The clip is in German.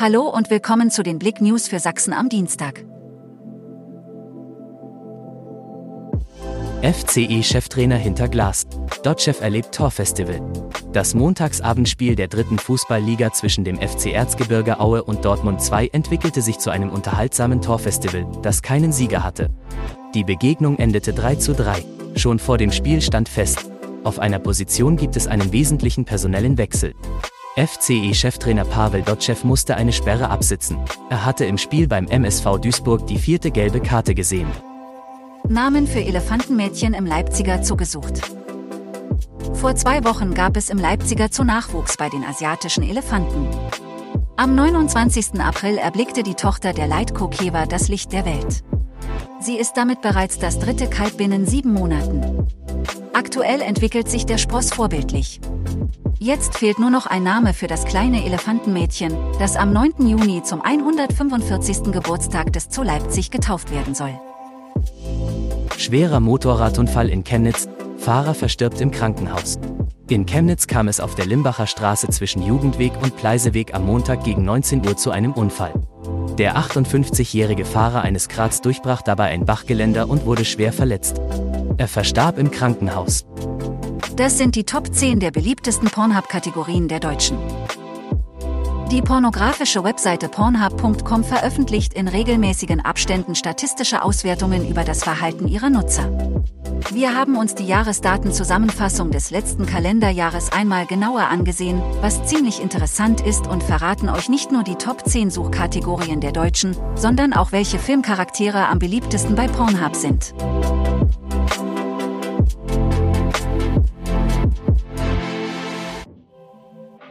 Hallo und willkommen zu den Blick News für Sachsen am Dienstag. FCE-Cheftrainer hinter Glas. Dotchev erlebt Torfestival. Das Montagsabendspiel der dritten Fußballliga zwischen dem FC Erzgebirge Aue und Dortmund 2 entwickelte sich zu einem unterhaltsamen Torfestival, das keinen Sieger hatte. Die Begegnung endete 3 zu 3. Schon vor dem Spiel stand fest, auf einer Position gibt es einen wesentlichen personellen Wechsel. FCE-Cheftrainer Pavel Dotschew musste eine Sperre absitzen. Er hatte im Spiel beim MSV Duisburg die vierte gelbe Karte gesehen. Namen für Elefantenmädchen im Leipziger zugesucht. Vor zwei Wochen gab es im Leipziger zu Nachwuchs bei den asiatischen Elefanten. Am 29. April erblickte die Tochter der Leitkokeva das Licht der Welt. Sie ist damit bereits das dritte Kalb binnen sieben Monaten. Aktuell entwickelt sich der Spross vorbildlich. Jetzt fehlt nur noch ein Name für das kleine Elefantenmädchen, das am 9. Juni zum 145. Geburtstag des Zoo Leipzig getauft werden soll. Schwerer Motorradunfall in Chemnitz, Fahrer verstirbt im Krankenhaus. In Chemnitz kam es auf der Limbacher Straße zwischen Jugendweg und Pleiseweg am Montag gegen 19 Uhr zu einem Unfall. Der 58-jährige Fahrer eines Krats durchbrach dabei ein Bachgeländer und wurde schwer verletzt. Er verstarb im Krankenhaus. Das sind die Top 10 der beliebtesten Pornhub-Kategorien der Deutschen. Die pornografische Webseite pornhub.com veröffentlicht in regelmäßigen Abständen statistische Auswertungen über das Verhalten ihrer Nutzer. Wir haben uns die Jahresdatenzusammenfassung des letzten Kalenderjahres einmal genauer angesehen, was ziemlich interessant ist und verraten euch nicht nur die Top 10 Suchkategorien der Deutschen, sondern auch welche Filmcharaktere am beliebtesten bei Pornhub sind.